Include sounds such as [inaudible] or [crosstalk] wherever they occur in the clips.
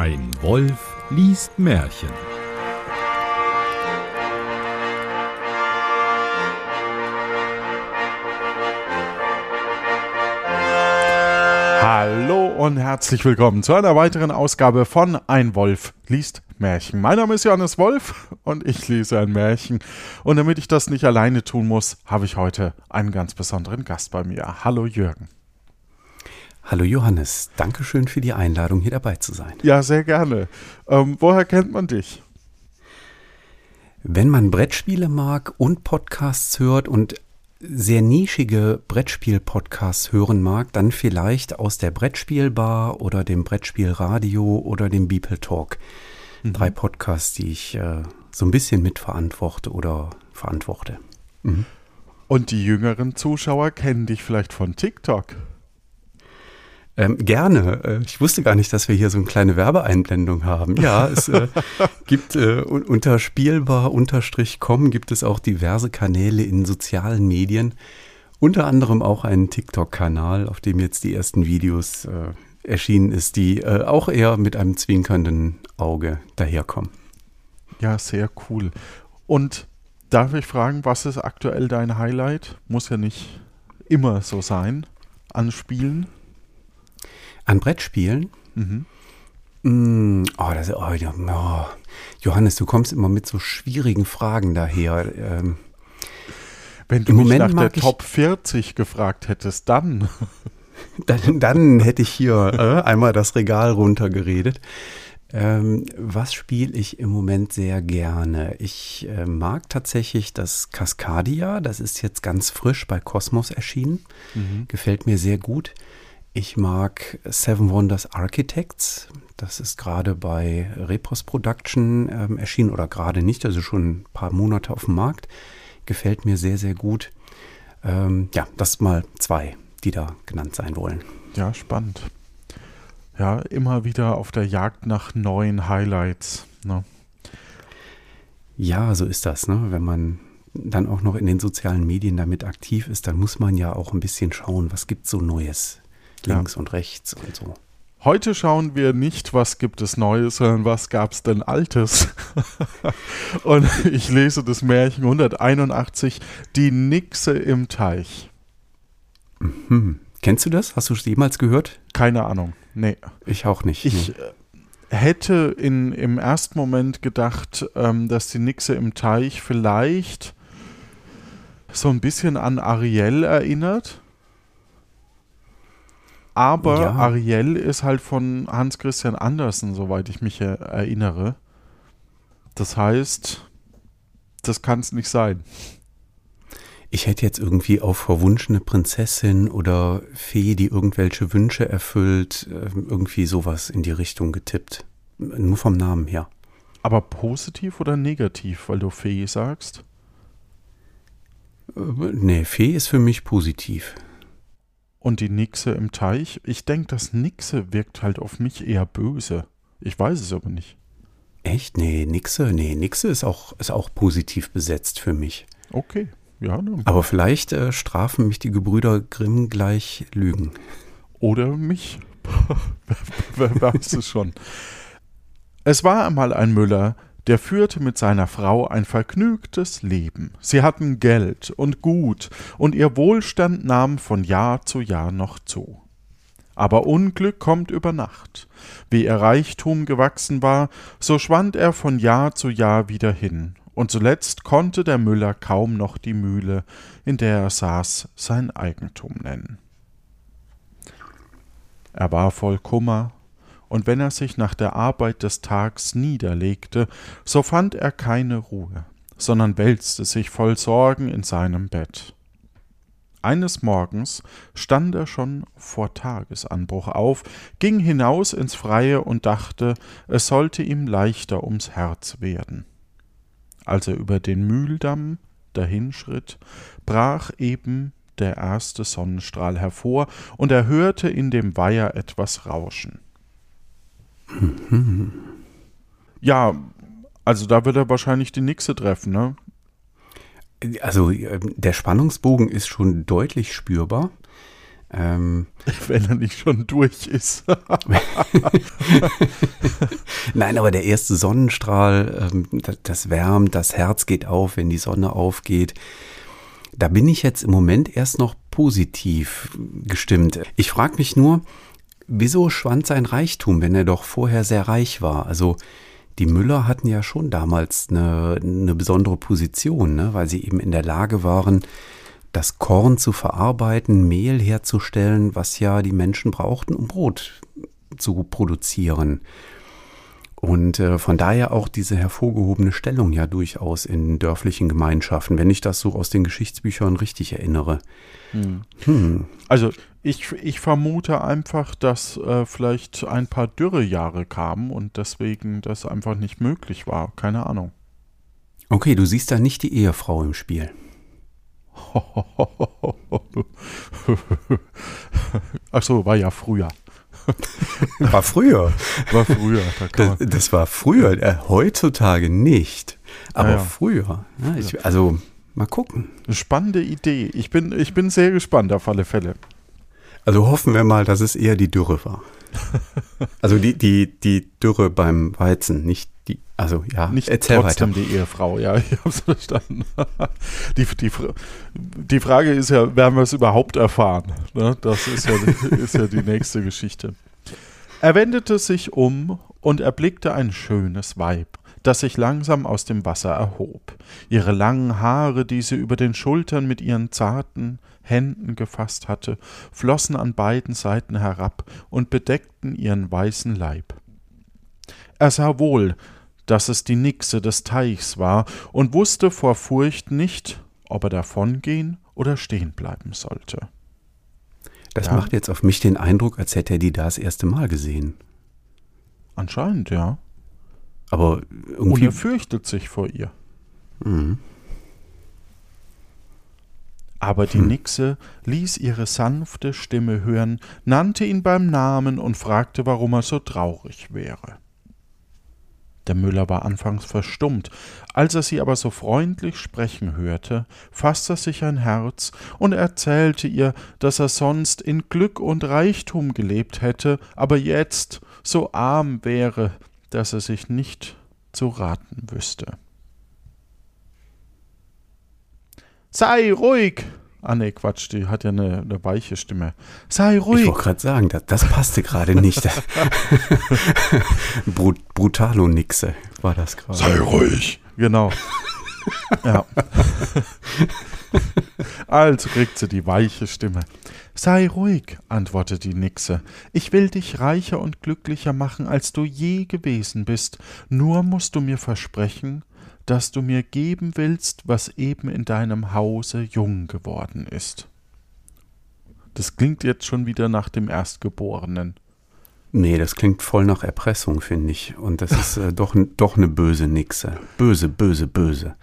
Ein Wolf liest Märchen. Hallo und herzlich willkommen zu einer weiteren Ausgabe von Ein Wolf liest Märchen. Mein Name ist Johannes Wolf und ich lese ein Märchen. Und damit ich das nicht alleine tun muss, habe ich heute einen ganz besonderen Gast bei mir. Hallo Jürgen. Hallo Johannes, danke schön für die Einladung, hier dabei zu sein. Ja, sehr gerne. Ähm, woher kennt man dich? Wenn man Brettspiele mag und Podcasts hört und sehr nischige Brettspiel-Podcasts hören mag, dann vielleicht aus der Brettspielbar oder dem Brettspielradio oder dem Beeple Talk. Mhm. Drei Podcasts, die ich äh, so ein bisschen mitverantworte oder verantworte. Mhm. Und die jüngeren Zuschauer kennen dich vielleicht von TikTok. Ähm, gerne. Äh, ich wusste gar nicht, dass wir hier so eine kleine Werbeeinblendung haben. Ja, es äh, [laughs] gibt äh, unter spielbar-com gibt es auch diverse Kanäle in sozialen Medien. Unter anderem auch einen TikTok-Kanal, auf dem jetzt die ersten Videos äh, erschienen ist, die äh, auch eher mit einem zwinkernden Auge daherkommen. Ja, sehr cool. Und darf ich fragen, was ist aktuell dein Highlight? Muss ja nicht immer so sein an Spielen. An Brettspielen? Mhm. Mm, oh, das, oh, oh, Johannes, du kommst immer mit so schwierigen Fragen daher. Ähm, Wenn du mich Moment nach der Top 40 gefragt hättest, dann. [laughs] Dann, dann hätte ich hier äh, einmal das Regal runtergeredet. Ähm, was spiele ich im Moment sehr gerne? Ich äh, mag tatsächlich das Cascadia. Das ist jetzt ganz frisch bei Cosmos erschienen. Mhm. Gefällt mir sehr gut. Ich mag Seven Wonders Architects. Das ist gerade bei Repos Production ähm, erschienen oder gerade nicht, also schon ein paar Monate auf dem Markt. Gefällt mir sehr, sehr gut. Ähm, ja, das mal zwei, die da genannt sein wollen. Ja, spannend. Ja, immer wieder auf der Jagd nach neuen Highlights. Ne? Ja, so ist das. Ne? Wenn man dann auch noch in den sozialen Medien damit aktiv ist, dann muss man ja auch ein bisschen schauen, was gibt es so Neues links ja. und rechts und so. Heute schauen wir nicht, was gibt es Neues, sondern was gab es denn Altes. [laughs] und ich lese das Märchen 181, Die Nixe im Teich. Mhm. Kennst du das? Hast du es jemals gehört? Keine Ahnung. Nee. Ich auch nicht. Ich nee. Äh, hätte in, im ersten Moment gedacht, ähm, dass die Nixe im Teich vielleicht so ein bisschen an Ariel erinnert. Aber ja. Ariel ist halt von Hans Christian Andersen, soweit ich mich erinnere. Das heißt, das kann es nicht sein. Ich hätte jetzt irgendwie auf verwunschene Prinzessin oder Fee, die irgendwelche Wünsche erfüllt, ähm, irgendwie sowas in die Richtung getippt. Nur vom Namen her. Aber positiv oder negativ, weil du Fee sagst? Äh, nee, Fee ist für mich positiv. Und die Nixe im Teich, ich denke, das Nixe wirkt halt auf mich eher böse. Ich weiß es aber nicht. Echt? Nee, Nixe, nee, Nixe ist auch, ist auch positiv besetzt für mich. Okay, ja. Dann. Aber vielleicht äh, strafen mich die Gebrüder Grimm gleich Lügen. Oder mich. [laughs] Wer weiß es schon. Es war einmal ein Müller, der führte mit seiner Frau ein vergnügtes Leben. Sie hatten Geld und Gut, und ihr Wohlstand nahm von Jahr zu Jahr noch zu. Aber Unglück kommt über Nacht. Wie ihr Reichtum gewachsen war, so schwand er von Jahr zu Jahr wieder hin, und zuletzt konnte der Müller kaum noch die Mühle, in der er saß, sein Eigentum nennen. Er war voll Kummer und wenn er sich nach der Arbeit des Tags niederlegte, so fand er keine Ruhe, sondern wälzte sich voll Sorgen in seinem Bett. Eines Morgens stand er schon vor Tagesanbruch auf, ging hinaus ins Freie und dachte, es sollte ihm leichter ums Herz werden. Als er über den Mühldamm dahinschritt, brach eben der erste Sonnenstrahl hervor, und er hörte in dem Weiher etwas rauschen. Ja, also da wird er wahrscheinlich die Nixe treffen, ne? Also ähm, der Spannungsbogen ist schon deutlich spürbar. Ähm, [laughs] Wenn er nicht schon durch ist. [laughs] Nein, aber der erste Sonnenstrahl, ähm, das, das wärmt, das Herz geht auf, wenn die Sonne aufgeht. Da bin ich jetzt im Moment erst noch positiv gestimmt. Ich frage mich nur, wieso schwand sein Reichtum, wenn er doch vorher sehr reich war? Also die Müller hatten ja schon damals eine, eine besondere Position, ne? weil sie eben in der Lage waren, das Korn zu verarbeiten, Mehl herzustellen, was ja die Menschen brauchten, um Brot zu produzieren. Und äh, von daher auch diese hervorgehobene Stellung ja durchaus in dörflichen Gemeinschaften, wenn ich das so aus den Geschichtsbüchern richtig erinnere. Hm. Hm. Also ich, ich vermute einfach, dass äh, vielleicht ein paar Dürrejahre kamen und deswegen das einfach nicht möglich war. Keine Ahnung. Okay, du siehst da nicht die Ehefrau im Spiel. [laughs] Ach so, war ja früher. [laughs] War früher. War früher. Da das, das, war früher, äh, heutzutage nicht. Aber ja, ja. früher. Ja, ich, also mal gucken. Eine spannende Idee. Ich bin, ich bin sehr gespannt auf alle Fälle. Also hoffen wir mal, dass es eher die Dürre war. [laughs] also die, die, die Dürre beim Weizen, nicht die, also ja, nicht erzähl trotzdem weiter. die Ehefrau, ja, [laughs] ich habe es verstanden. die, die, die Frage ist ja, werden wir es überhaupt erfahren? Ne? Das ist ja, [laughs] ist ja die nächste Geschichte. Er wendete sich um und erblickte ein schönes Weib, das sich langsam aus dem Wasser erhob. Ihre langen Haare, die sie über den Schultern mit ihren zarten Händen gefasst hatte, flossen an beiden Seiten herab und bedeckten ihren weißen Leib. Er sah wohl, dass es die Nixe des Teichs war und wusste vor Furcht nicht, ob er davongehen oder stehen bleiben sollte. Das ja. macht jetzt auf mich den Eindruck, als hätte er die da das erste Mal gesehen. Anscheinend, ja. Aber irgendwie. Und er fürchtet sich vor ihr. Mhm. Aber die hm. Nixe ließ ihre sanfte Stimme hören, nannte ihn beim Namen und fragte, warum er so traurig wäre. Der Müller war anfangs verstummt, als er sie aber so freundlich sprechen hörte, fasste sich ein Herz und erzählte ihr, dass er sonst in Glück und Reichtum gelebt hätte, aber jetzt so arm wäre, dass er sich nicht zu raten wüsste. Sei ruhig, Ah nee, Quatsch, die hat ja eine, eine weiche Stimme. Sei ruhig. Ich wollte gerade sagen, das, das passte gerade nicht. [laughs] Brut, Brutalo-Nixe war das gerade. Sei ruhig. Genau. ja. also kriegt sie die weiche Stimme. Sei ruhig, antwortete die Nixe. Ich will dich reicher und glücklicher machen, als du je gewesen bist. Nur musst du mir versprechen, dass du mir geben willst, was eben in deinem Hause jung geworden ist. Das klingt jetzt schon wieder nach dem Erstgeborenen. Nee, das klingt voll nach Erpressung, finde ich. Und das ist äh, doch, doch eine böse Nixe. Böse, böse, böse.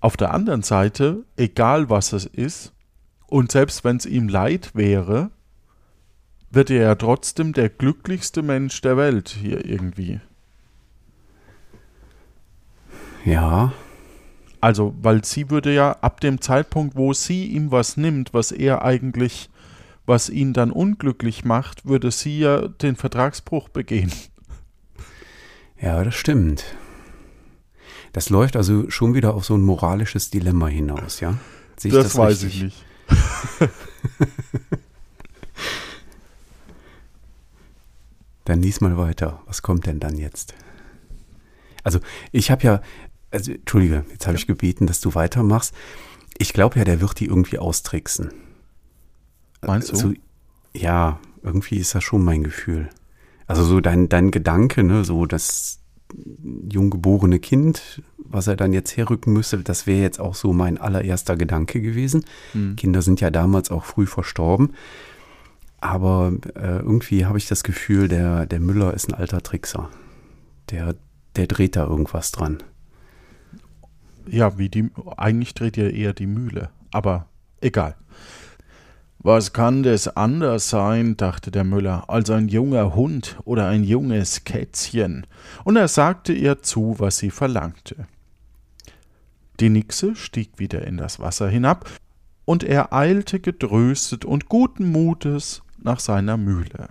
Auf der anderen Seite, egal was es ist, und selbst wenn es ihm leid wäre, wird er ja trotzdem der glücklichste Mensch der Welt hier irgendwie. Ja. Also, weil sie würde ja ab dem Zeitpunkt, wo sie ihm was nimmt, was er eigentlich, was ihn dann unglücklich macht, würde sie ja den Vertragsbruch begehen. Ja, das stimmt. Das läuft also schon wieder auf so ein moralisches Dilemma hinaus, ja? Ich das, das weiß ich nicht. [laughs] dann lies mal weiter. Was kommt denn dann jetzt? Also, ich habe ja, also Entschuldige, jetzt habe ich gebeten, dass du weitermachst. Ich glaube ja, der wird die irgendwie austricksen. Meinst du? Also, ja, irgendwie ist das schon mein Gefühl. Also so dein, dein Gedanke, ne, so das junggeborene Kind, was er dann jetzt herrücken müsste, das wäre jetzt auch so mein allererster Gedanke gewesen. Hm. Kinder sind ja damals auch früh verstorben. Aber äh, irgendwie habe ich das Gefühl, der, der Müller ist ein alter Trickser. Der, der dreht da irgendwas dran. Ja, wie die, eigentlich dreht ja eher die Mühle, aber egal. Was kann das anders sein, dachte der Müller, als ein junger Hund oder ein junges Kätzchen, und er sagte ihr zu, was sie verlangte. Die Nixe stieg wieder in das Wasser hinab und er eilte getröstet und guten Mutes nach seiner Mühle.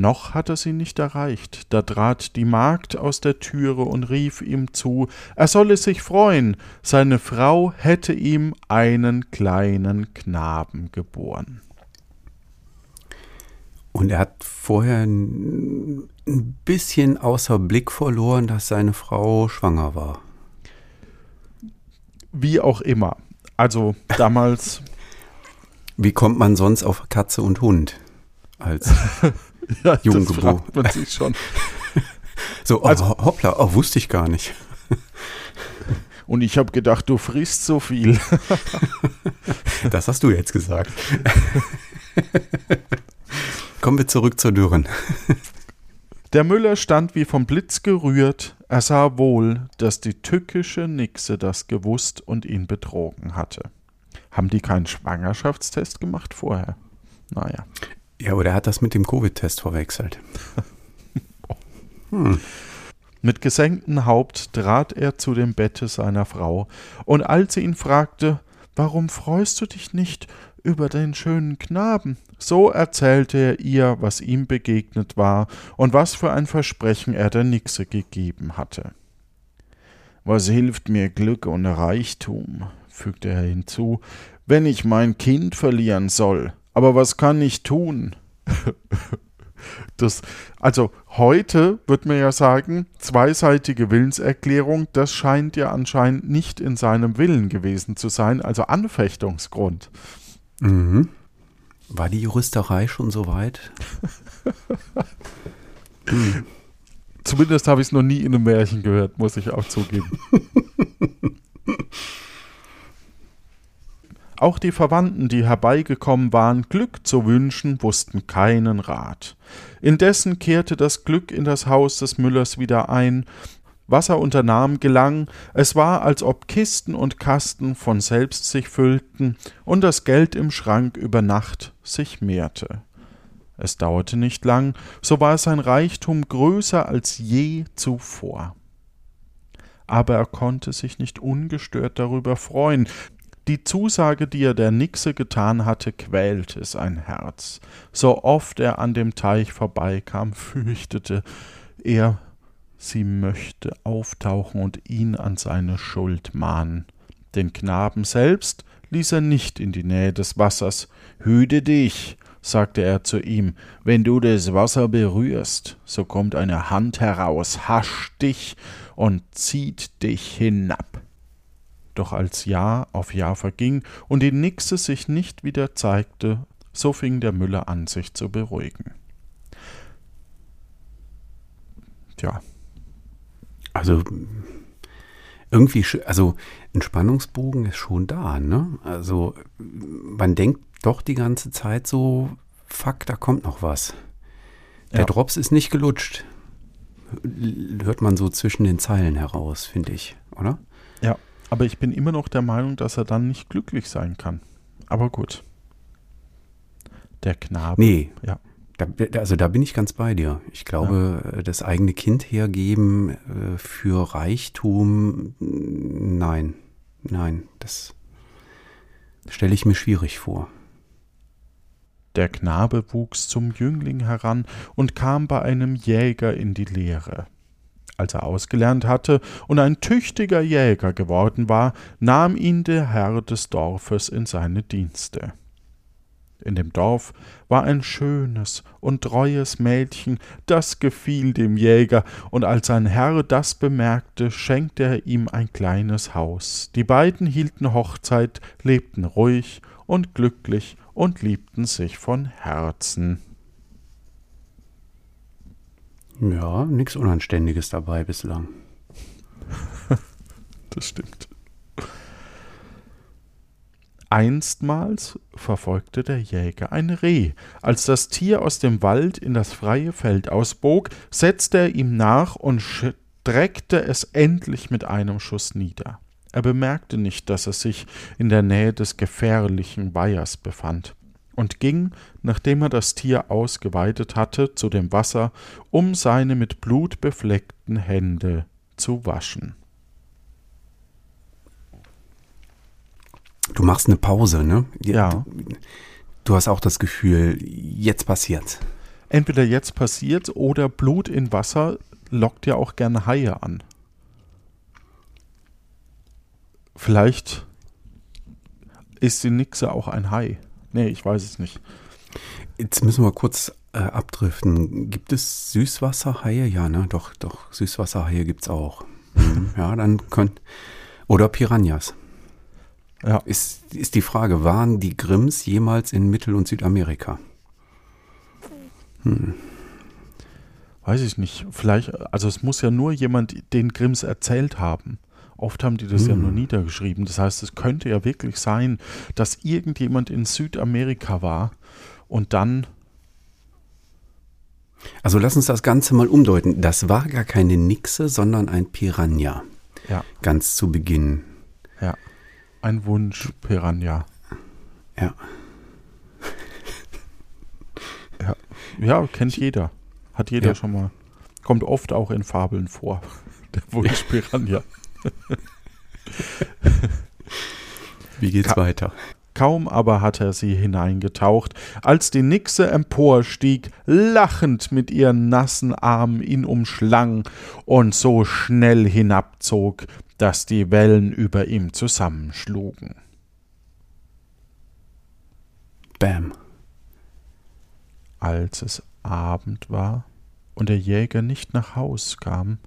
Noch hatte sie nicht erreicht, da trat die Magd aus der Türe und rief ihm zu, er solle sich freuen, seine Frau hätte ihm einen kleinen Knaben geboren. Und er hat vorher ein bisschen außer Blick verloren, dass seine Frau schwanger war. Wie auch immer. Also damals. [laughs] Wie kommt man sonst auf Katze und Hund als [laughs] [laughs] ja, Junggeburt? Das man sich schon. [laughs] so, oh, also, hoppla, oh, wusste ich gar nicht. [laughs] Und ich habe gedacht, du frisst so viel. das hast du jetzt gesagt. Kommen wir zurück zur Dürren. Der Müller stand wie vom Blitz gerührt, er sah wohl, dass die tückische Nixe das gewusst und ihn betrogen hatte. Haben die keinen Schwangerschaftstest gemacht vorher? Naja. Ja, oder er hat das mit dem Covid-Test verwechselt. [laughs] hm. Mit gesenktem Haupt trat er zu dem Bette seiner Frau, und als sie ihn fragte, Warum freust du dich nicht über den schönen Knaben? So erzählte er ihr, was ihm begegnet war und was für ein Versprechen er der Nixe gegeben hatte. Was hilft mir Glück und Reichtum, fügte er hinzu, wenn ich mein Kind verlieren soll? Aber was kann ich tun? Das, also heute wird man ja sagen, zweiseitige Willenserklärung, das scheint ja anscheinend nicht in seinem Willen gewesen zu sein, also Anfechtungsgrund. Mhm. War die Juristerei schon so weit? [laughs] hm. Zumindest habe ich es noch nie in einem Märchen gehört, muss ich auch zugeben. [laughs] Auch die Verwandten, die herbeigekommen waren, Glück zu wünschen, wussten keinen Rat. Indessen kehrte das Glück in das Haus des Müllers wieder ein, was er unternahm, gelang, es war, als ob Kisten und Kasten von selbst sich füllten und das Geld im Schrank über Nacht sich mehrte. Es dauerte nicht lang, so war sein Reichtum größer als je zuvor. Aber er konnte sich nicht ungestört darüber freuen, die Zusage, die er der Nixe getan hatte, quälte sein Herz. So oft er an dem Teich vorbeikam, [laughs] fürchtete er sie möchte auftauchen und ihn an seine Schuld mahnen. Den Knaben selbst ließ er nicht in die Nähe des Wassers. Hüte dich, sagte er zu ihm, wenn du das Wasser berührst, so kommt eine Hand heraus, hascht dich und zieht dich hinab. Doch als Jahr auf Jahr verging und die Nixe sich nicht wieder zeigte, so fing der Müller an, sich zu beruhigen. Tja, also irgendwie, also ein Spannungsbogen ist schon da, ne? Also man denkt doch die ganze Zeit so, fuck, da kommt noch was. Der ja. Drops ist nicht gelutscht. Hört man so zwischen den Zeilen heraus, finde ich, oder? Ja, aber ich bin immer noch der Meinung, dass er dann nicht glücklich sein kann. Aber gut. Der Knabe. Nee. Ja. Da, also da bin ich ganz bei dir. Ich glaube, ja. das eigene Kind hergeben äh, für Reichtum, nein, nein, das stelle ich mir schwierig vor. Der Knabe wuchs zum Jüngling heran und kam bei einem Jäger in die Lehre. Als er ausgelernt hatte und ein tüchtiger Jäger geworden war, nahm ihn der Herr des Dorfes in seine Dienste. In dem Dorf war ein schönes und treues Mädchen, das gefiel dem Jäger, und als sein Herr das bemerkte, schenkte er ihm ein kleines Haus. Die beiden hielten Hochzeit, lebten ruhig und glücklich und liebten sich von Herzen. Ja, nichts Unanständiges dabei bislang. [laughs] das stimmt. Einstmals verfolgte der Jäger ein Reh. Als das Tier aus dem Wald in das freie Feld ausbog, setzte er ihm nach und streckte es endlich mit einem Schuss nieder. Er bemerkte nicht, dass er sich in der Nähe des gefährlichen Weihers befand, und ging, nachdem er das Tier ausgeweidet hatte, zu dem Wasser, um seine mit Blut befleckten Hände zu waschen. Du machst eine Pause, ne? Ja. Du hast auch das Gefühl, jetzt passiert's. Entweder jetzt passiert oder Blut in Wasser lockt ja auch gerne Haie an. Vielleicht ist die Nixe auch ein Hai. Nee, ich weiß es nicht. Jetzt müssen wir kurz äh, abdriften. Gibt es Süßwasserhaie? Ja, ne? Doch, doch, Süßwasserhaie gibt's auch. Mhm. ja, dann könnt. Oder Piranhas. Ja. Ist, ist die Frage, waren die Grimms jemals in Mittel- und Südamerika? Weiß ich nicht. Vielleicht, also es muss ja nur jemand den Grimms erzählt haben. Oft haben die das ja Hm. nur niedergeschrieben. Das heißt, es könnte ja wirklich sein, dass irgendjemand in Südamerika war und dann, Also lass uns das Ganze mal umdeuten. Das war gar keine Nixe, sondern ein Piranha. ja, Ganz zu Beginn. ja, ein Wunsch, Piranha. Ja. [laughs] Ja, ja kennt jeder. Hat jeder Ja. schon mal. Kommt oft auch in Fabeln vor. [laughs] Der Wunsch Piranha. Wie geht's Ka- weiter? Kaum aber hat er sie hineingetaucht, als die Nixe emporstieg, lachend mit ihren nassen Armen ihn umschlang und so schnell hinabzog, dass die Wellen über ihm zusammenschlugen. Bam. Als es Abend war und der Jäger nicht nach Haus kam,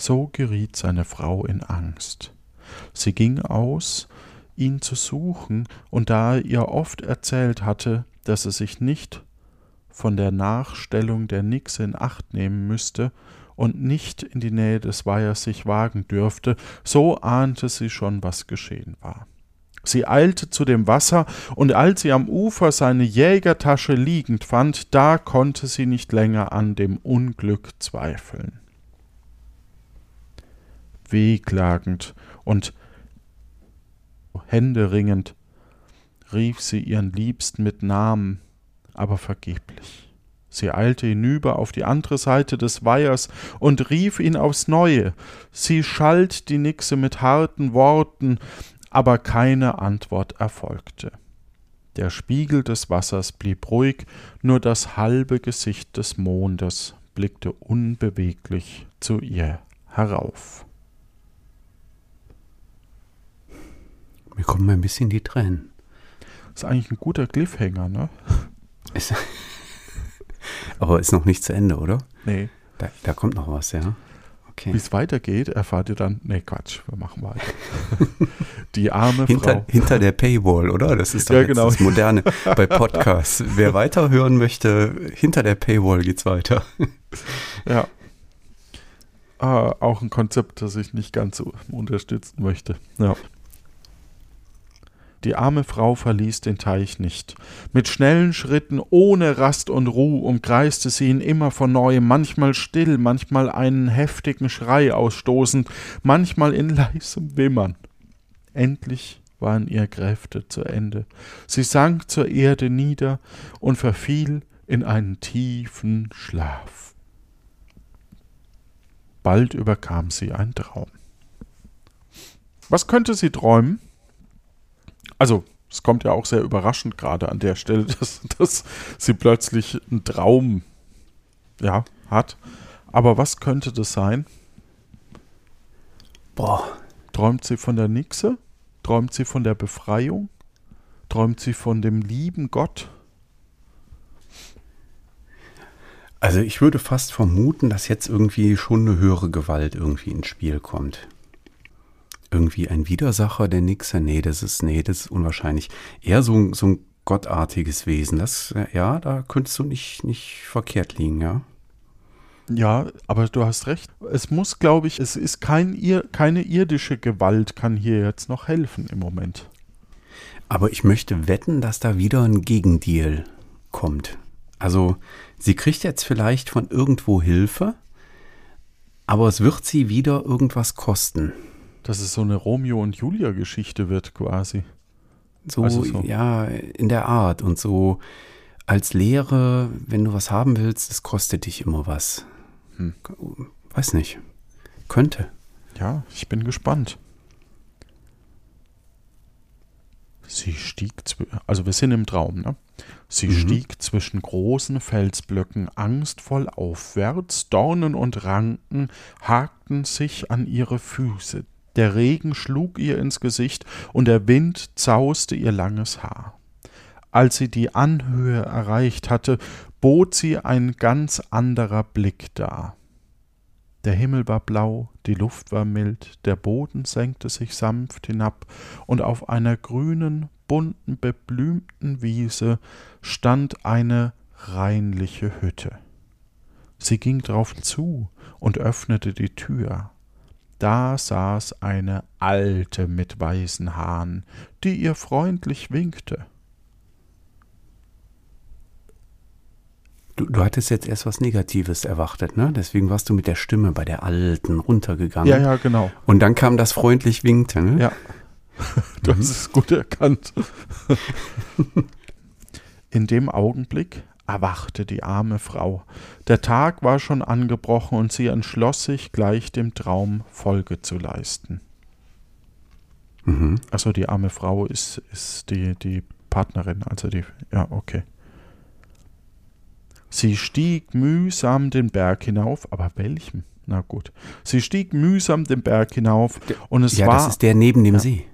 so geriet seine Frau in Angst. Sie ging aus, ihn zu suchen, und da er ihr oft erzählt hatte, dass er sich nicht von der Nachstellung der Nixe in Acht nehmen müsste und nicht in die Nähe des Weihers sich wagen dürfte, so ahnte sie schon, was geschehen war. Sie eilte zu dem Wasser, und als sie am Ufer seine Jägertasche liegend fand, da konnte sie nicht länger an dem Unglück zweifeln. Wehklagend und händeringend rief sie ihren Liebsten mit Namen, aber vergeblich. Sie eilte hinüber auf die andere Seite des Weihers und rief ihn aufs Neue. Sie schalt die Nixe mit harten Worten, aber keine Antwort erfolgte. Der Spiegel des Wassers blieb ruhig, nur das halbe Gesicht des Mondes blickte unbeweglich zu ihr herauf. Mir kommen ein bisschen die Tränen. Ist eigentlich ein guter Cliffhanger, ne? [laughs] Ist, aber ist noch nicht zu Ende, oder? Nee. Da, da kommt noch was, ja. Okay. Wie es weitergeht, erfahrt ihr dann. Nee, Quatsch, wir machen weiter. [laughs] Die arme Hinter, Frau. hinter der Paywall, oder? Das ist doch Ja, genau. das Moderne bei Podcasts. [laughs] Wer weiterhören möchte, hinter der Paywall geht's weiter. Ja. Ah, auch ein Konzept, das ich nicht ganz so unterstützen möchte. Ja. Die arme Frau verließ den Teich nicht. Mit schnellen Schritten, ohne Rast und Ruh, umkreiste sie ihn immer von neuem, manchmal still, manchmal einen heftigen Schrei ausstoßend, manchmal in [laughs] leisem Wimmern. Endlich waren ihre Kräfte zu Ende. Sie sank zur Erde nieder und verfiel in einen tiefen Schlaf. Bald überkam sie ein Traum. Was könnte sie träumen? Also, es kommt ja auch sehr überraschend gerade an der Stelle, [laughs] dass, dass sie plötzlich einen Traum ja, hat. Aber was könnte das sein? Boah. Träumt sie von der Nixe? Träumt sie von der Befreiung? Träumt sie von dem lieben Gott? Also ich würde fast vermuten, dass jetzt irgendwie schon eine höhere Gewalt irgendwie ins Spiel kommt. Irgendwie ein Widersacher der Nixer? Nee, das ist, nee, das ist unwahrscheinlich. Eher so, ein- so ein gottartiges Wesen. Das, ja, da könntest du nicht, nicht verkehrt liegen, ja. Ja, aber du hast recht. Es muss, glaube ich, es ist kein, ir- keine irdische Gewalt, kann hier jetzt noch helfen im Moment. Aber ich möchte wetten, dass da wieder ein Gegendeal kommt. Also, sie kriegt jetzt vielleicht von irgendwo Hilfe, aber es wird sie wieder irgendwas kosten. Dass es so eine Romeo und Julia Geschichte wird quasi. So, Also so. ja, in der Art. Und so als Lehre, wenn du was haben willst, es kostet dich immer was. Hm. Weiß nicht. Könnte. Ja, ich bin gespannt. Sie stieg, also wir sind im Traum, ne? Sie mhm. stieg zwischen großen Felsblöcken angstvoll aufwärts, Dornen und Ranken hakten sich an ihre Füße, der Regen schlug ihr ins Gesicht und der Wind zauste ihr langes Haar. Als sie die Anhöhe erreicht hatte, bot sie ein ganz anderer Blick dar. Der Himmel war blau, die Luft war mild, der Boden senkte sich sanft hinab, und auf einer grünen, bunten, beblümten Wiese stand eine reinliche Hütte. Sie ging drauf zu und öffnete die Tür. Da saß eine Alte mit weißen Haaren, die ihr freundlich winkte. Du, du hattest jetzt erst was Negatives erwartet, ne? Deswegen warst du mit der Stimme bei der Alten runtergegangen. Ja, ja, genau. Und dann kam das freundlich winkte, ne? Ja. Du hast es gut erkannt. In dem Augenblick erwachte die arme Frau. Der Tag war schon angebrochen und sie entschloss sich, gleich dem Traum Folge zu leisten. Mhm. Also die arme Frau ist, ist die, die Partnerin, also die, ja, okay. Sie stieg mühsam den Berg hinauf, aber welchem? Na gut. Sie stieg mühsam den Berg hinauf und es ja, war. Das ist der neben dem ja. See.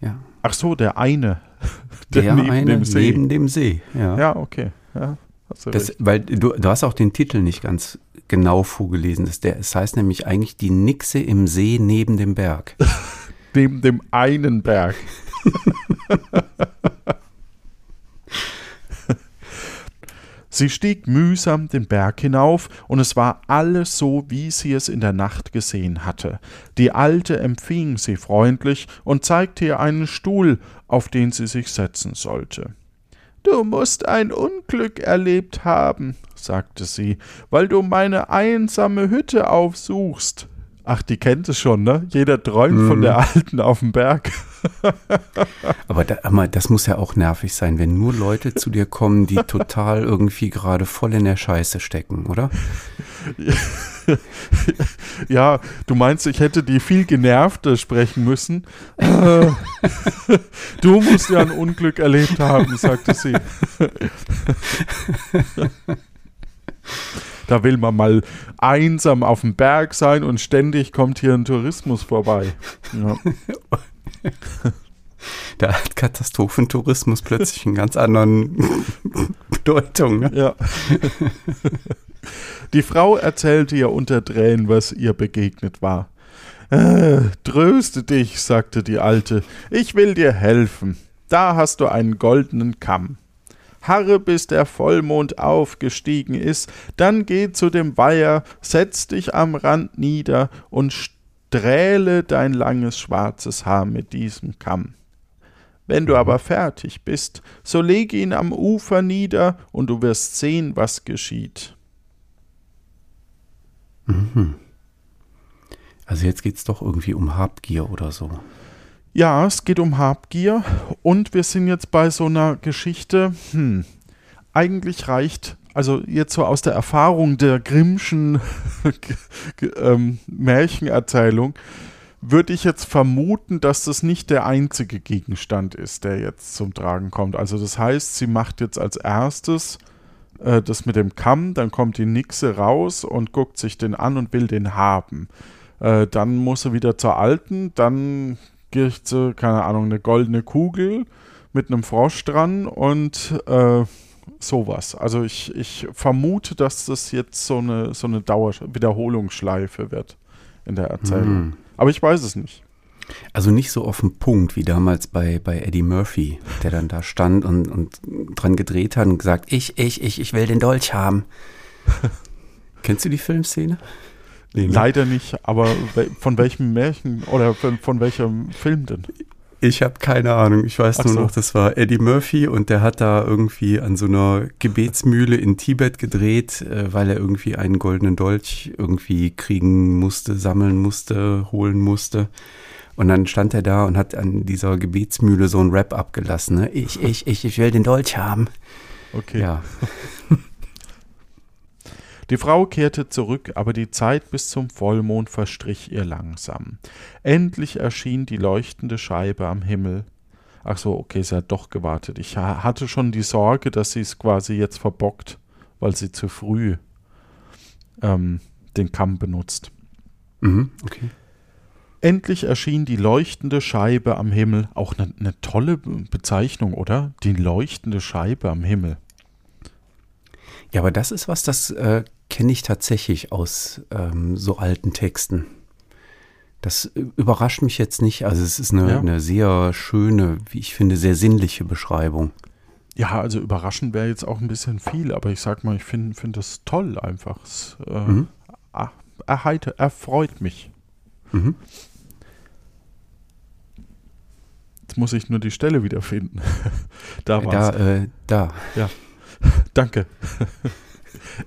Ja. Ach so, der eine. [laughs] Der, der neben eine dem See. Neben dem See, ja. Ja, okay. Ja, das, weil du, du hast auch den Titel nicht ganz genau vorgelesen. Das, der, es heißt nämlich eigentlich die Nixe im See neben dem Berg. [laughs] neben dem einen Berg. [laughs] Sie stieg mühsam den Berg hinauf, und es war alles so, wie sie es in der Nacht gesehen hatte. Die Alte empfing sie freundlich und zeigte ihr einen Stuhl, auf den sie sich setzen sollte. Du musst ein Unglück erlebt haben, sagte sie, weil du meine einsame Hütte aufsuchst. Ach, die kennt es schon, ne? Jeder träumt mhm. von der Alten auf dem Berg. Aber, da, aber das muss ja auch nervig sein, wenn nur Leute zu dir kommen, die total irgendwie gerade voll in der Scheiße stecken, oder? [laughs] Ja, du meinst, ich hätte die viel genervter sprechen müssen. [laughs] Du musst ja ein Unglück erlebt haben, sagte sie. Da will man mal einsam auf dem Berg sein und ständig kommt hier ein Tourismus vorbei. Ja. [laughs] [laughs] Da hat Katastrophentourismus plötzlich einen ganz anderen [laughs] Bedeutung. Ne? Ja. Die Frau erzählte ihr unter Tränen, was ihr begegnet war. Äh, tröste dich, sagte die Alte, ich will dir helfen. Da hast du einen goldenen Kamm. Harre, bis der Vollmond aufgestiegen ist, dann geh zu dem Weiher, setz dich am Rand nieder und strähle dein langes schwarzes Haar mit diesem Kamm. Wenn du aber fertig bist, so leg ihn am Ufer nieder, und du wirst sehen, was geschieht. Mhm. Also jetzt geht's doch irgendwie um Habgier oder so. Ja, es geht um Habgier und wir sind jetzt bei so einer Geschichte, hm, eigentlich reicht, also jetzt so aus der Erfahrung der Grimmschen [laughs] ähm, Märchenerzählung, würde ich jetzt vermuten, dass das nicht der einzige Gegenstand ist, der jetzt zum Tragen kommt. Also das heißt, sie macht jetzt als erstes äh, das mit dem Kamm, dann kommt die Nixe raus und guckt sich den an und will den haben. Äh, dann muss sie wieder zur Alten, dann kriegt sie, keine Ahnung, eine goldene Kugel mit einem Frosch dran und äh, sowas. Also ich, ich vermute, dass das jetzt so eine, so eine Dauer Wiederholungsschleife wird in der Erzählung. Mhm. Aber ich weiß es nicht. Also nicht so auf den Punkt wie damals bei, bei Eddie Murphy, der dann da stand und, und dran gedreht hat und gesagt, ich, ich, ich, ich will den Dolch haben. [laughs] Kennst du die Filmszene? Nee, ne? Leider nicht, aber von welchem Märchen oder von welchem Film denn? Ich habe keine Ahnung. Ich weiß Ach nur so. noch, das war Eddie Murphy und der hat da irgendwie an so einer Gebetsmühle in Tibet gedreht, äh, weil er irgendwie einen goldenen Dolch irgendwie kriegen musste, sammeln musste, holen musste. Und dann stand er da und hat an dieser Gebetsmühle so ein Rap abgelassen. Ne? Ich, ich, ich, ich will den Dolch haben. Okay. Ja. [laughs] Die Frau kehrte zurück, aber die Zeit bis zum Vollmond verstrich ihr langsam. Endlich erschien die leuchtende Scheibe am Himmel. Ach so, okay, sie hat doch gewartet. Ich hatte schon die Sorge, dass sie es quasi jetzt verbockt, weil sie zu früh ähm, den Kamm benutzt. Mhm, okay. Endlich erschien die leuchtende Scheibe am Himmel. Auch eine ne tolle Bezeichnung, oder? Die leuchtende Scheibe am Himmel. Ja, aber das ist was, das äh, kenne ich tatsächlich aus ähm, so alten Texten. Das überrascht mich jetzt nicht. Also es ist eine, ja. eine sehr schöne, wie ich finde, sehr sinnliche Beschreibung. Ja, also überraschend wäre jetzt auch ein bisschen viel, aber ich sag mal, ich finde find das toll einfach. Es, äh, mhm. erheiter, erfreut mich. Mhm. Jetzt muss ich nur die Stelle wiederfinden. [laughs] da war es. Da, äh, da. Ja. [laughs] Danke. [laughs]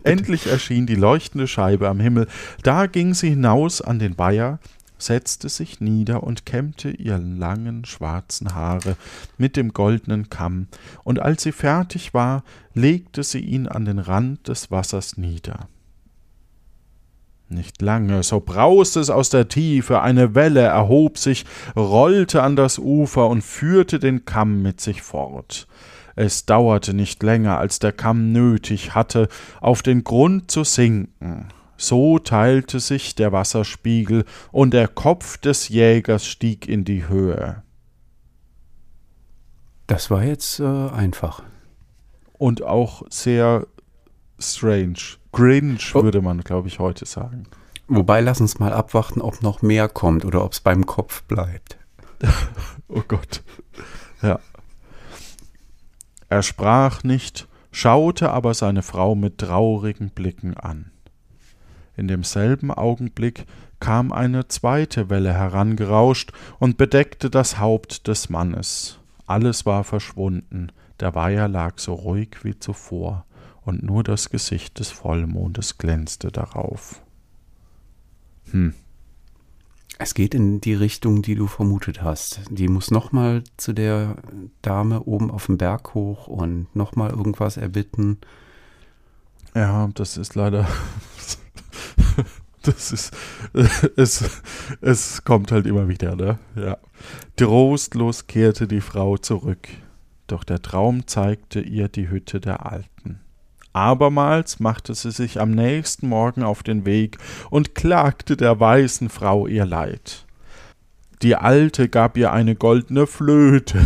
Endlich erschien die leuchtende Scheibe am Himmel. Da ging sie hinaus an den Weiher, setzte sich nieder und kämmte ihre langen schwarzen Haare mit dem goldenen Kamm, und als sie fertig war, legte sie ihn an den Rand des Wassers nieder. Nicht lange, so brauste es aus der Tiefe, eine Welle erhob sich, rollte an das Ufer und führte den Kamm mit sich fort. Es dauerte nicht länger, als der Kamm nötig hatte, auf den Grund zu sinken. So teilte sich der Wasserspiegel, und der Kopf des Jägers stieg in die Höhe. Das war jetzt äh, einfach. Und auch sehr strange. Cringe oh. würde man, glaube ich, heute sagen. Wobei, lass uns mal abwarten, ob noch mehr kommt oder ob es beim Kopf bleibt. [laughs] oh Gott. Ja. Er sprach nicht, schaute aber seine Frau mit traurigen Blicken an. In demselben Augenblick kam eine zweite Welle herangerauscht und bedeckte das Haupt des Mannes. Alles war verschwunden, der Weiher lag so ruhig wie zuvor, und nur das Gesicht des Vollmondes glänzte darauf. Hm. Es geht in die Richtung, die du vermutet hast. Die muss nochmal zu der Dame oben auf dem Berg hoch und nochmal irgendwas erbitten. Ja, das ist leider. [laughs] das ist. Es, es kommt halt immer wieder, ne? Ja. Trostlos kehrte die Frau zurück. Doch der Traum zeigte ihr die Hütte der Alten. Abermals machte sie sich am nächsten Morgen auf den Weg und klagte der weißen Frau ihr Leid. Die Alte gab ihr eine goldene Flöte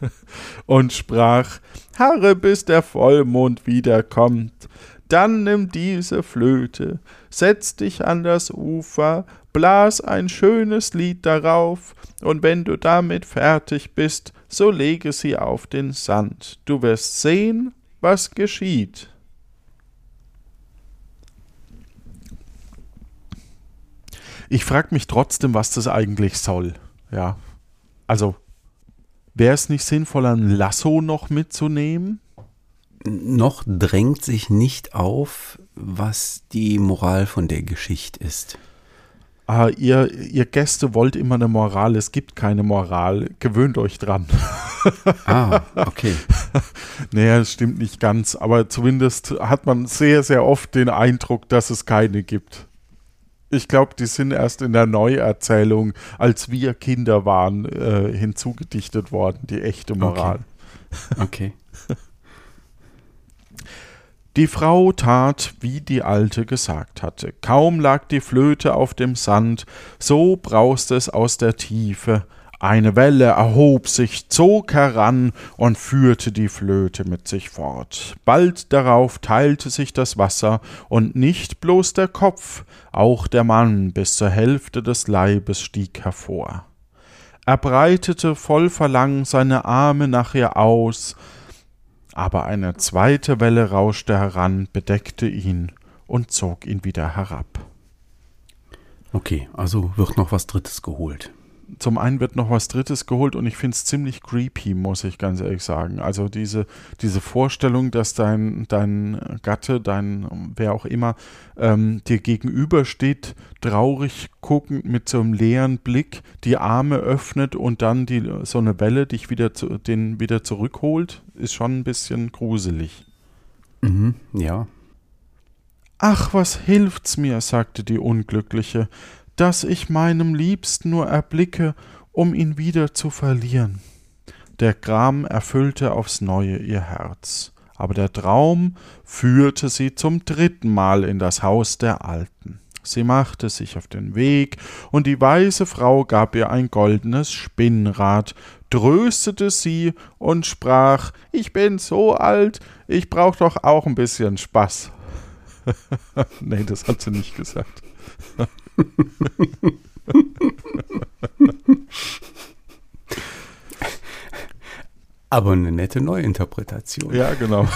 [laughs] und sprach Harre, bis der Vollmond wiederkommt, dann nimm diese Flöte, setz dich an das Ufer, blas ein schönes Lied darauf, und wenn du damit fertig bist, so lege sie auf den Sand, du wirst sehen, was geschieht. Ich frage mich trotzdem, was das eigentlich soll. Ja. Also, wäre es nicht sinnvoll, ein Lasso noch mitzunehmen? Noch drängt sich nicht auf, was die Moral von der Geschichte ist. Ah, ihr, ihr Gäste wollt immer eine Moral, es gibt keine Moral. Gewöhnt euch dran. Ah, okay. [laughs] naja, das stimmt nicht ganz, aber zumindest hat man sehr, sehr oft den Eindruck, dass es keine gibt. Ich glaube, die sind erst in der Neuerzählung, als wir Kinder waren, äh, hinzugedichtet worden, die echte Moral. Okay. [laughs] okay. Die Frau tat, wie die Alte gesagt hatte. Kaum lag die Flöte auf dem Sand, so brauste es aus der Tiefe, eine Welle erhob sich, zog heran und führte die Flöte mit sich fort. Bald darauf teilte sich das Wasser, und nicht bloß der Kopf, auch der Mann bis zur Hälfte des Leibes stieg hervor. Er breitete voll Verlangen seine Arme nach ihr aus, aber eine zweite Welle rauschte heran, bedeckte ihn und zog ihn wieder herab. Okay, also wird noch was Drittes geholt zum einen wird noch was Drittes geholt und ich finde es ziemlich creepy, muss ich ganz ehrlich sagen. Also diese, diese Vorstellung, dass dein, dein Gatte, dein wer auch immer, ähm, dir gegenübersteht, traurig guckend mit so einem leeren Blick, die Arme öffnet und dann die, so eine Welle dich wieder, zu, den wieder zurückholt, ist schon ein bisschen gruselig. Mhm, ja. Ach, was hilft's mir, sagte die Unglückliche dass ich meinem Liebsten nur erblicke, um ihn wieder zu verlieren. Der Gram erfüllte aufs neue ihr Herz, aber der Traum führte sie zum dritten Mal in das Haus der Alten. Sie machte sich auf den Weg, und die weise Frau gab ihr ein goldenes Spinnrad, tröstete sie und sprach Ich bin so alt, ich brauch doch auch ein bisschen Spaß. [laughs] nee, das hat sie nicht gesagt. [laughs] Aber eine nette Neuinterpretation. Ja, genau.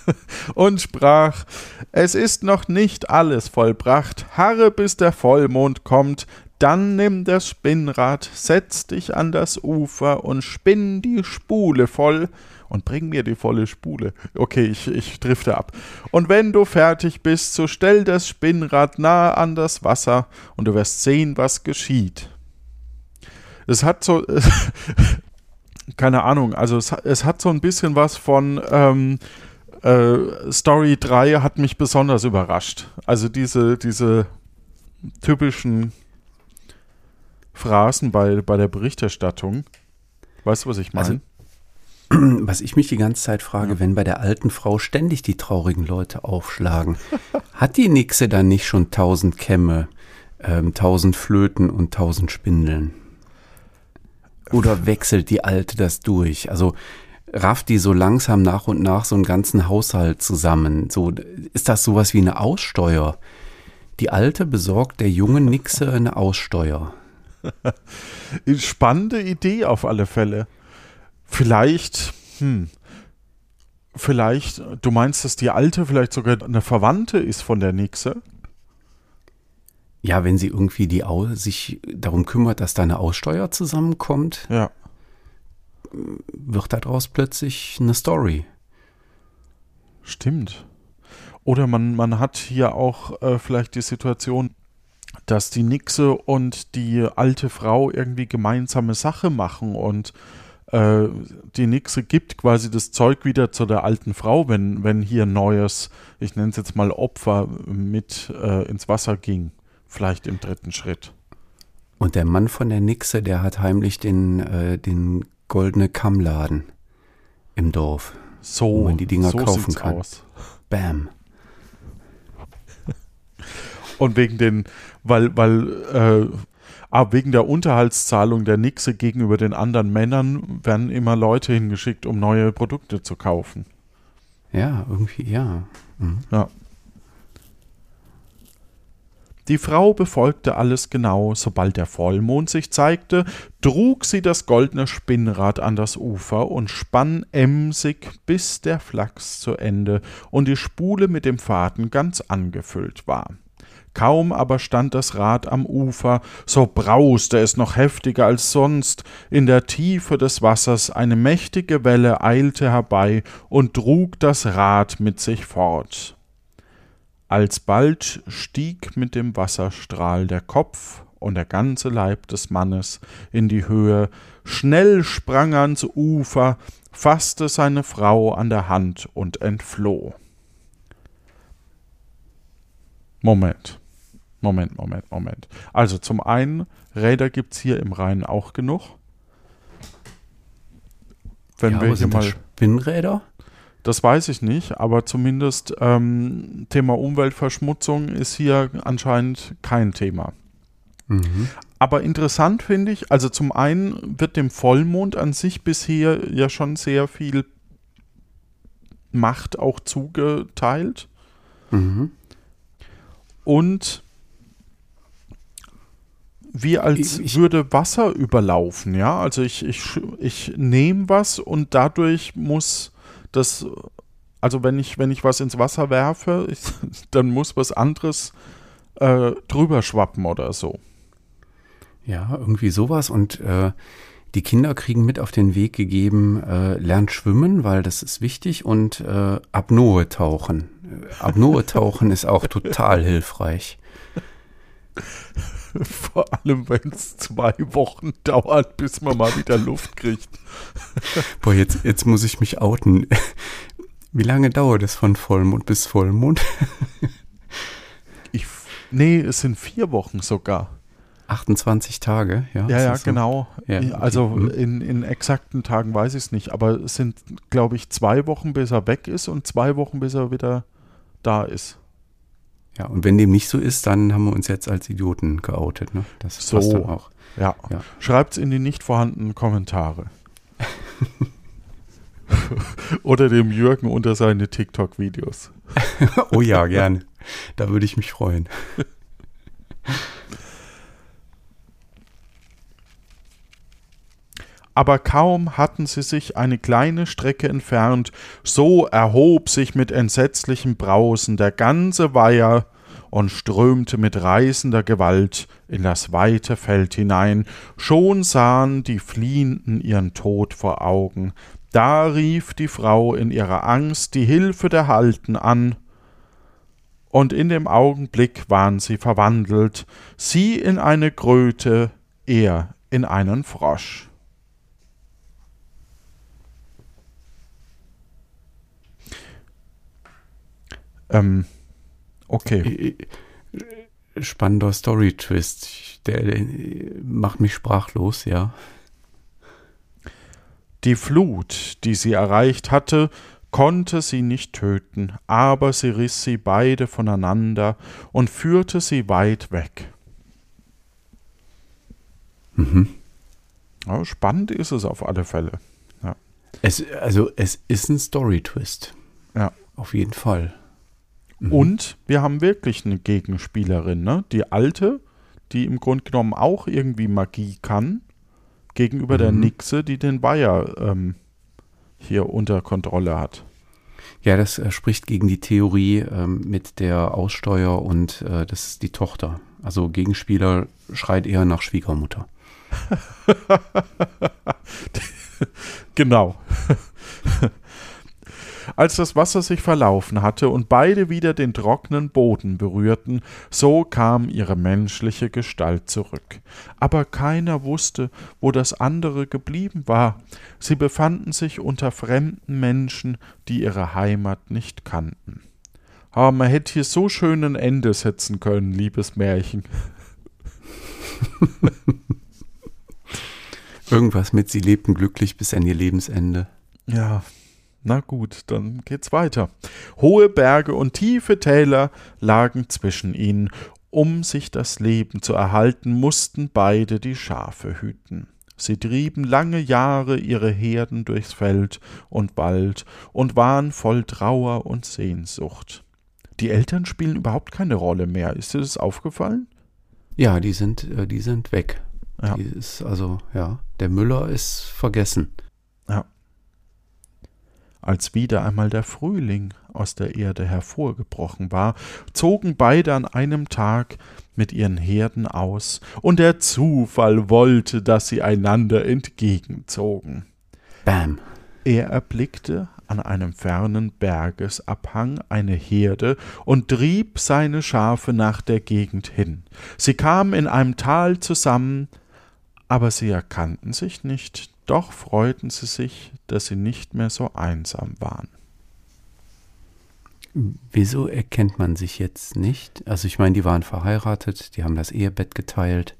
[laughs] Und sprach, es ist noch nicht alles vollbracht, harre bis der Vollmond kommt, dann nimm das Spinnrad, setz dich an das Ufer und spinn die Spule voll und bring mir die volle Spule. Okay, ich, ich drifte ab. Und wenn du fertig bist, so stell das Spinnrad nahe an das Wasser und du wirst sehen, was geschieht. Es hat so, [laughs] keine Ahnung, also es, es, hat so ein bisschen was von ähm, äh, Story 3 hat mich besonders überrascht. Also diese, diese typischen Phrasen bei, bei der Berichterstattung. Weißt du, was ich meine? Also, [clears throat] was ich mich die ganze Zeit frage, ja. wenn bei der alten Frau ständig die traurigen Leute aufschlagen, [laughs] hat die Nixe dann nicht schon tausend Kämme, ähm, tausend Flöten und tausend Spindeln? Oder wechselt die Alte das durch? Also rafft die so langsam nach und nach so einen ganzen Haushalt zusammen? So, ist das sowas wie eine Aussteuer? Die Alte besorgt der jungen Nixe eine Aussteuer. [laughs] Spannende Idee auf alle Fälle. Vielleicht, hm, vielleicht, du meinst, dass die Alte vielleicht sogar eine Verwandte ist von der Nixe? Ja, wenn sie irgendwie die sich darum kümmert, dass da eine Aussteuer zusammenkommt, ja. wird daraus plötzlich eine Story. Stimmt. Oder man, man hat hier auch äh, vielleicht die Situation, dass die Nixe und die alte Frau irgendwie gemeinsame Sache machen und äh, die Nixe gibt quasi das Zeug wieder zu der alten Frau, wenn, wenn hier neues, ich nenne es jetzt mal Opfer, mit äh, ins Wasser ging. Vielleicht im dritten Schritt. Und der Mann von der Nixe, der hat heimlich den, äh, den goldene Kammladen im Dorf. So, wo man die Dinger so kaufen kann. Aus. Bam. Und wegen den, weil, weil, äh, ah, wegen der Unterhaltszahlung der Nixe gegenüber den anderen Männern werden immer Leute hingeschickt, um neue Produkte zu kaufen. Ja, irgendwie, ja. Mhm. Ja. Die Frau befolgte alles genau, sobald der Vollmond sich zeigte, trug sie das goldene Spinnrad an das Ufer und spann emsig, bis der Flachs zu Ende und die Spule mit dem Faden ganz angefüllt war. Kaum aber stand das Rad am Ufer, so brauste es noch heftiger als sonst, in der Tiefe des Wassers eine mächtige Welle eilte herbei und trug das Rad mit sich fort. Alsbald stieg mit dem Wasserstrahl der Kopf und der ganze Leib des Mannes in die Höhe, schnell sprang er ans Ufer, fasste seine Frau an der Hand und entfloh. Moment, Moment, Moment, Moment. Also zum einen, Räder gibt es hier im Rhein auch genug. Wenn ja, wir hier mal Spinnräder? Das weiß ich nicht, aber zumindest ähm, Thema Umweltverschmutzung ist hier anscheinend kein Thema. Mhm. Aber interessant finde ich, also zum einen wird dem Vollmond an sich bisher ja schon sehr viel Macht auch zugeteilt. Mhm. Und wie als ich, würde Wasser überlaufen, ja. Also ich, ich, ich nehme was und dadurch muss das, also wenn ich, wenn ich was ins Wasser werfe, ich, [laughs] dann muss was anderes äh, drüber schwappen oder so. Ja, irgendwie sowas. Und äh, die Kinder kriegen mit auf den Weg gegeben, äh, lernt schwimmen, weil das ist wichtig, und äh, Apnoe tauchen. Apnoe tauchen ist auch total hilfreich. [laughs] [laughs] Vor allem, wenn es zwei Wochen dauert, bis man mal wieder Luft kriegt. [laughs] Boah, jetzt, jetzt muss ich mich outen. Wie lange dauert es von Vollmond bis Vollmond? [laughs] ich, nee, es sind vier Wochen sogar. 28 Tage, ja. Ja, ja, so? genau. Ja, okay. Also Mhm. in, in exakten Tagen weiß ich es nicht, aber es sind, glaube ich, zwei Wochen, bis er weg ist und zwei Wochen, bis er wieder da ist. Ja, und wenn dem nicht so ist, dann haben wir uns jetzt als Idioten geoutet, ne? Das So. passt dann auch. Ja. Ja. Schreibt's in die nicht vorhandenen Kommentare. [laughs] Oder dem Jürgen unter seine TikTok-Videos. [laughs] oh ja, gerne. Da würde ich mich freuen. [laughs] Aber kaum hatten sie sich eine kleine Strecke entfernt, so erhob sich mit entsetzlichem Brausen der ganze Weiher und strömte mit reißender Gewalt in das weite Feld hinein. Schon sahen die Fliehenden ihren Tod vor Augen. Da rief die Frau in ihrer Angst die Hilfe der Halten an, und in dem Augenblick waren sie verwandelt, sie in eine Kröte, er in einen Frosch. Ähm, okay. Spannender Story-Twist. Der, der macht mich sprachlos, ja. Die Flut, die sie erreicht hatte, konnte sie nicht töten, aber sie riß sie beide voneinander und führte sie weit weg. Mhm. Ja, spannend ist es auf alle Fälle. Es, also, es ist ein Story-Twist. Ja. Auf jeden Fall. Mhm. Und wir haben wirklich eine Gegenspielerin, ne? Die alte, die im Grunde genommen auch irgendwie Magie kann, gegenüber der Mhm. Nixe, die den Bayer ähm, hier unter Kontrolle hat. Ja, das äh, spricht gegen die Theorie ähm, mit der Aussteuer und äh, das ist die Tochter. Also Gegenspieler schreit eher nach Schwiegermutter. [laughs] Genau. [laughs] Als das Wasser sich verlaufen hatte und beide wieder den trockenen Boden berührten, so kam ihre menschliche Gestalt zurück. Aber keiner wusste, wo das andere geblieben war. Sie befanden sich unter fremden Menschen, die ihre Heimat nicht kannten. Aber man hätte hier so schön ein Ende setzen können, liebes Märchen. [laughs] Irgendwas mit, sie lebten glücklich bis an ihr Lebensende. Ja, na gut, dann geht's weiter. Hohe Berge und tiefe Täler lagen zwischen ihnen. Um sich das Leben zu erhalten, mussten beide die Schafe hüten. Sie trieben lange Jahre ihre Herden durchs Feld und Wald und waren voll Trauer und Sehnsucht. Die Eltern spielen überhaupt keine Rolle mehr. Ist dir das aufgefallen? Ja, die sind, äh, die sind weg. Ja. Die ist also, ja, der Müller ist vergessen. Als wieder einmal der Frühling aus der Erde hervorgebrochen war, zogen beide an einem Tag mit ihren Herden aus, und der Zufall wollte, dass sie einander entgegenzogen. Bam. Er erblickte an einem fernen Bergesabhang eine Herde und trieb seine Schafe nach der Gegend hin. Sie kamen in einem Tal zusammen, aber sie erkannten sich nicht, doch freuten sie sich, dass sie nicht mehr so einsam waren. Wieso erkennt man sich jetzt nicht? Also ich meine, die waren verheiratet, die haben das Ehebett geteilt.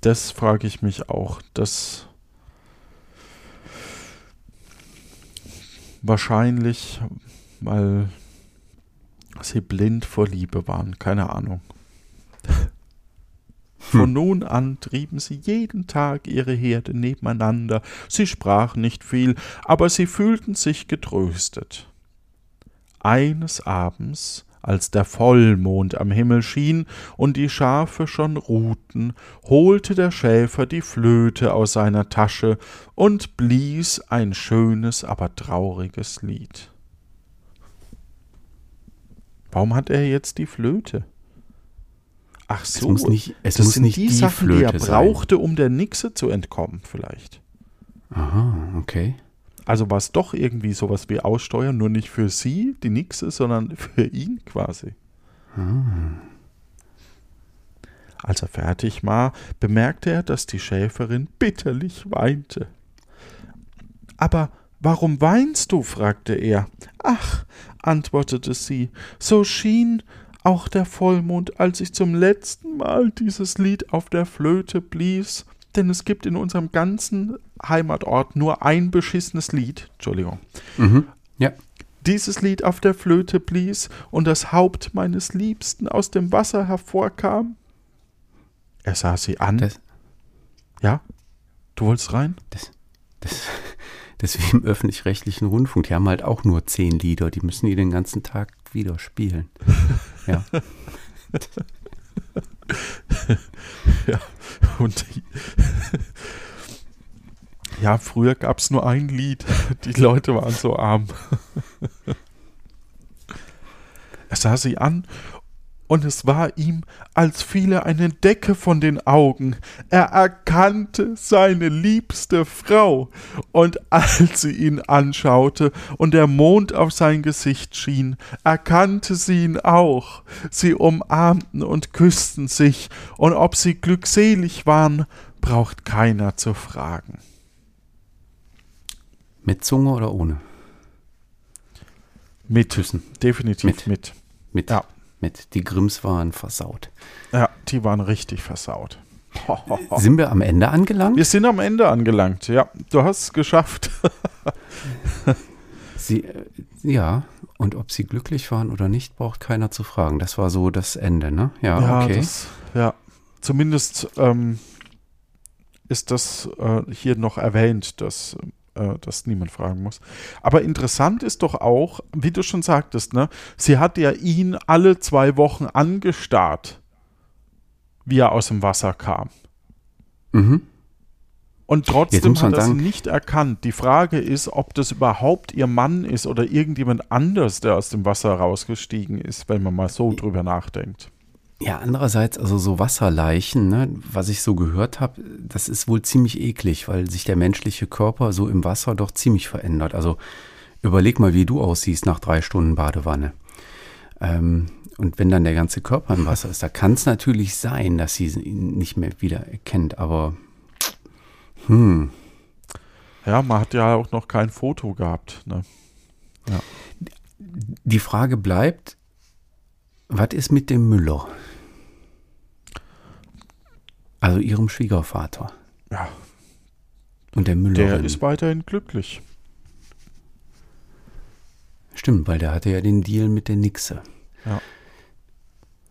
Das frage ich mich auch. Das wahrscheinlich, weil sie blind vor Liebe waren, keine Ahnung. Von nun an trieben sie jeden Tag ihre Herde nebeneinander. Sie sprachen nicht viel, aber sie fühlten sich getröstet. Eines Abends, als der Vollmond am Himmel schien und die Schafe schon ruhten, holte der Schäfer die Flöte aus seiner Tasche und blies ein schönes, aber trauriges Lied. Warum hat er jetzt die Flöte? Ach Es so, muss nicht, es das muss sind nicht die, die, Sachen, die Flöte er sein. brauchte, um der Nixe zu entkommen, vielleicht. Aha, okay. Also war es doch irgendwie sowas wie Aussteuern, nur nicht für sie, die Nixe, sondern für ihn quasi. Ah. Als er fertig war, bemerkte er, dass die Schäferin bitterlich weinte. Aber warum weinst du? fragte er. Ach, antwortete sie, so schien, auch der Vollmond, als ich zum letzten Mal dieses Lied auf der Flöte blies, denn es gibt in unserem ganzen Heimatort nur ein beschissenes Lied, Entschuldigung, Mhm. Ja. dieses Lied auf der Flöte blies und das Haupt meines Liebsten aus dem Wasser hervorkam. Er sah sie an. Das, ja? Du wolltest rein? das, das, das ist wie im öffentlich-rechtlichen Rundfunk. Die haben halt auch nur zehn Lieder. Die müssen die den ganzen Tag wieder spielen. [laughs] [laughs] Ja. Und die ja, früher gab es nur ein Lied. Die Leute waren so arm. Er sah sie an und es war ihm, als fiele eine Decke von den Augen. Er erkannte seine liebste Frau, und als sie ihn anschaute und der Mond auf sein Gesicht schien, erkannte sie ihn auch. Sie umarmten und küssten sich, und ob sie glückselig waren, braucht keiner zu fragen. Mit Zunge oder ohne? Mit, Küssen. definitiv Mit. mit. Mit. Ja. Mit. Die Grimms waren versaut. Ja, die waren richtig versaut. [laughs] Sind wir am Ende angelangt? Wir sind am Ende angelangt. Ja, du hast es geschafft. [laughs] Sie, äh, ja, und ob sie glücklich waren oder nicht, braucht keiner zu fragen. Das war so das Ende, ne? Ja, Ja, okay. das, ja. Zumindest ähm, ist das äh, hier noch erwähnt, dass, äh, dass niemand fragen muss. Aber interessant ist doch auch, wie du schon sagtest, ne? Sie hat ja ihn alle zwei Wochen angestarrt, wie er aus dem Wasser kam. mhm. Und trotzdem hat er sie nicht erkannt. Die Frage ist, ob das überhaupt ihr Mann ist oder irgendjemand anders, der aus dem Wasser rausgestiegen ist, wenn man mal so drüber nachdenkt. Ja, andererseits, also so Wasserleichen, ne, was ich so gehört habe, das ist wohl ziemlich eklig, weil sich der menschliche Körper so im Wasser doch ziemlich verändert. Also überleg mal, wie du aussiehst nach drei Stunden Badewanne. Ähm, und wenn dann der ganze Körper im Wasser ist, da kann es natürlich sein, dass sie ihn nicht mehr wieder erkennt. Aber hm, Ja, man hat ja auch noch kein Foto gehabt. Ne? die Frage bleibt, was ist mit dem Müller? Also ihrem Schwiegervater. Ja, Und der Müller. der ist weiterhin glücklich. Stimmt, weil der hatte ja den Deal mit der Nixe. Ja.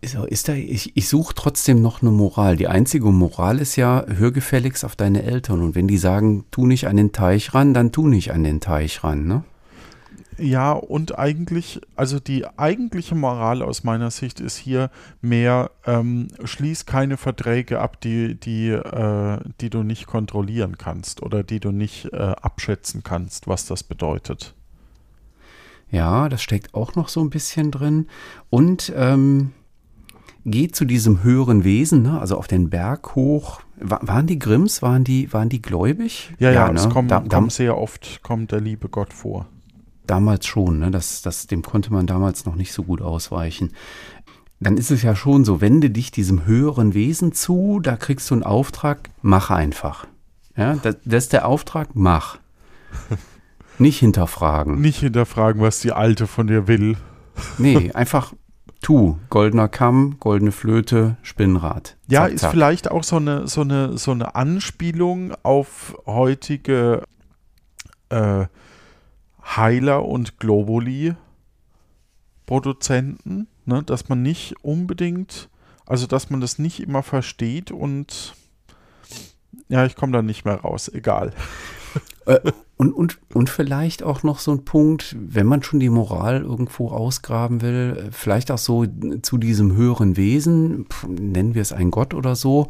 Ist, ist da, ich, ich suche trotzdem noch eine Moral. Die einzige Moral ist ja, hör gefälligst auf deine Eltern. Und wenn die sagen, tu nicht an den Teich ran, dann tu nicht an den Teich ran, ne? Ja, und eigentlich, also die eigentliche Moral aus meiner Sicht ist hier mehr, ähm, schließ keine Verträge ab, die, die, äh, die du nicht kontrollieren kannst oder die du nicht äh, abschätzen kannst, was das bedeutet. Ja, das steckt auch noch so ein bisschen drin. Und ähm, geh zu diesem höheren Wesen, ne? also auf den Berg hoch. Wa- waren die Grimms, waren die, waren die gläubig? Ja, ja, ne? es kommt, da- kommt sehr oft, kommt der liebe Gott vor. Damals schon, ne? das, das, dem konnte man damals noch nicht so gut ausweichen. Dann ist es ja schon so, wende dich diesem höheren Wesen zu, da kriegst du einen Auftrag, mach einfach. Ja, das, das ist der Auftrag, mach. [laughs] Nicht hinterfragen. Nicht hinterfragen, was die Alte von dir will. [laughs] Nee, einfach tu. Goldener Kamm, goldene Flöte, Spinnrad. Ja, Zack, ist zack. vielleicht auch so eine, so eine, so eine Anspielung auf heutige äh, Heiler und Globuli-Produzenten, ne? dass man nicht unbedingt, also dass man das nicht immer versteht und ja, ich komme da nicht mehr raus, egal. Äh, und, und, und vielleicht auch noch so ein Punkt, wenn man schon die Moral irgendwo ausgraben will, vielleicht auch so zu diesem höheren Wesen, nennen wir es ein Gott oder so,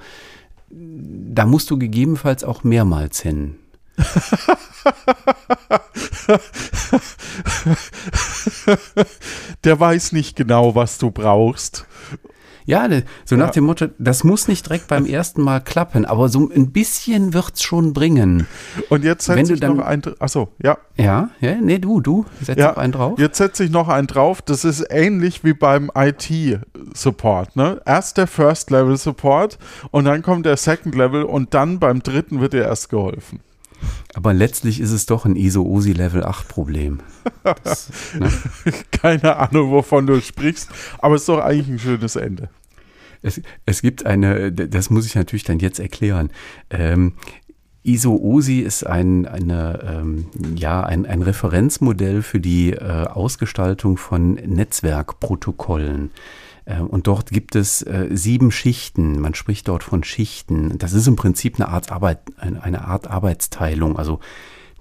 da musst du gegebenenfalls auch mehrmals hin. [laughs] Der weiß nicht genau, was du brauchst. Ja, ne, so nach Ja. dem Motto, das muss nicht direkt beim [laughs] ersten Mal klappen, aber so ein bisschen wird's schon bringen. Und jetzt setze du ich dann- noch ein, achso, ja, Ja, ja, nee, du, du, setz Ja, noch einen drauf. Jetzt setze ich noch einen drauf. Das ist ähnlich wie beim IT-Support. Ne? Erst der First-Level-Support und dann kommt der Second-Level und dann beim dritten wird dir erst geholfen. Aber letztlich ist es doch ein ISO-OSI Level 8 Problem. Das, ne? [laughs] Keine Ahnung, wovon du sprichst, aber es ist doch eigentlich ein schönes Ende. Es, es gibt eine, das muss ich natürlich dann jetzt erklären. Ähm, ISO-OSI ist ein, eine, ähm, ja, ein, ein Referenzmodell für die äh, Ausgestaltung von Netzwerkprotokollen. Äh, und dort gibt es äh, sieben Schichten. Man spricht dort von Schichten. Das ist im Prinzip eine Art, Arbeit, eine Art Arbeitsteilung. Also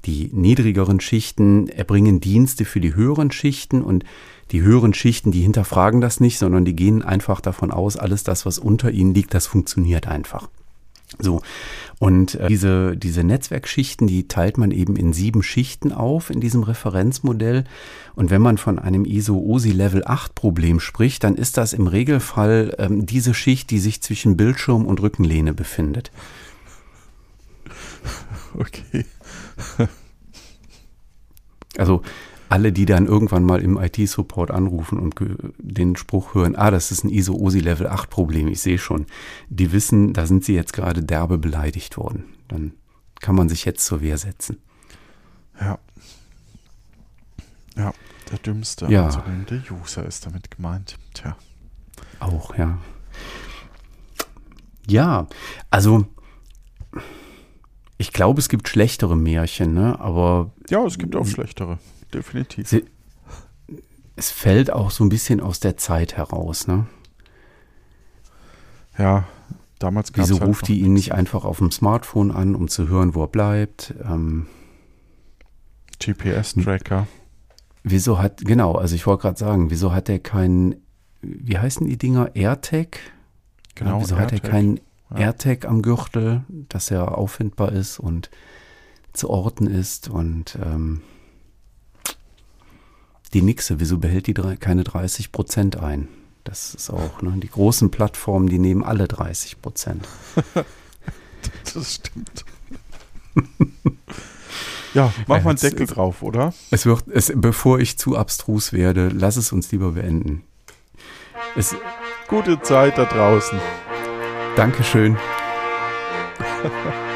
die niedrigeren Schichten erbringen Dienste für die höheren Schichten und die höheren Schichten, die hinterfragen das nicht, sondern die gehen einfach davon aus, alles das, was unter ihnen liegt, das funktioniert einfach. So. Und äh, diese, diese Netzwerkschichten, die teilt man eben in sieben Schichten auf in diesem Referenzmodell. Und wenn man von einem ISO-OSI Level 8 Problem spricht, dann ist das im Regelfall ähm, diese Schicht, die sich zwischen Bildschirm und Rückenlehne befindet. [laughs] Okay. Also alle, die dann irgendwann mal im IT-Support anrufen und den Spruch hören, ah, das ist ein ISO-OSI Level 8 Problem, ich sehe schon, die wissen, da sind sie jetzt gerade derbe beleidigt worden. Dann kann man sich jetzt zur Wehr setzen. Ja. Ja, der dümmste, ja. also der User ist damit gemeint. Tja. Auch, ja. Ja, also ich glaube, es gibt schlechtere Märchen, ne? aber. Ja, es gibt auch schlechtere definitiv. Sie, es fällt auch so ein bisschen aus der Zeit heraus, ne? Ja, damals gab es. Wieso halt ruft die ihn nicht einfach auf dem Smartphone an, um zu hören, wo er bleibt? Ähm, GPS-Tracker. Wieso hat, genau, also ich wollte gerade sagen, wieso hat er keinen, wie heißen die Dinger? AirTag? Genau. Ja, wieso AirTag. hat er keinen ja. AirTag am Gürtel, dass er auffindbar ist und zu orten ist und ähm, die Nixe, wieso behält die drei, keine 30 Prozent ein? Das ist auch, ne? Die großen Plattformen, die nehmen alle 30 Prozent. [laughs] das stimmt. ja, mach mal einen Deckel es, drauf, oder? Es wird, es, bevor ich zu abstrus werde, lass es uns lieber beenden. Es, Gute Zeit da draußen. Dankeschön. [laughs]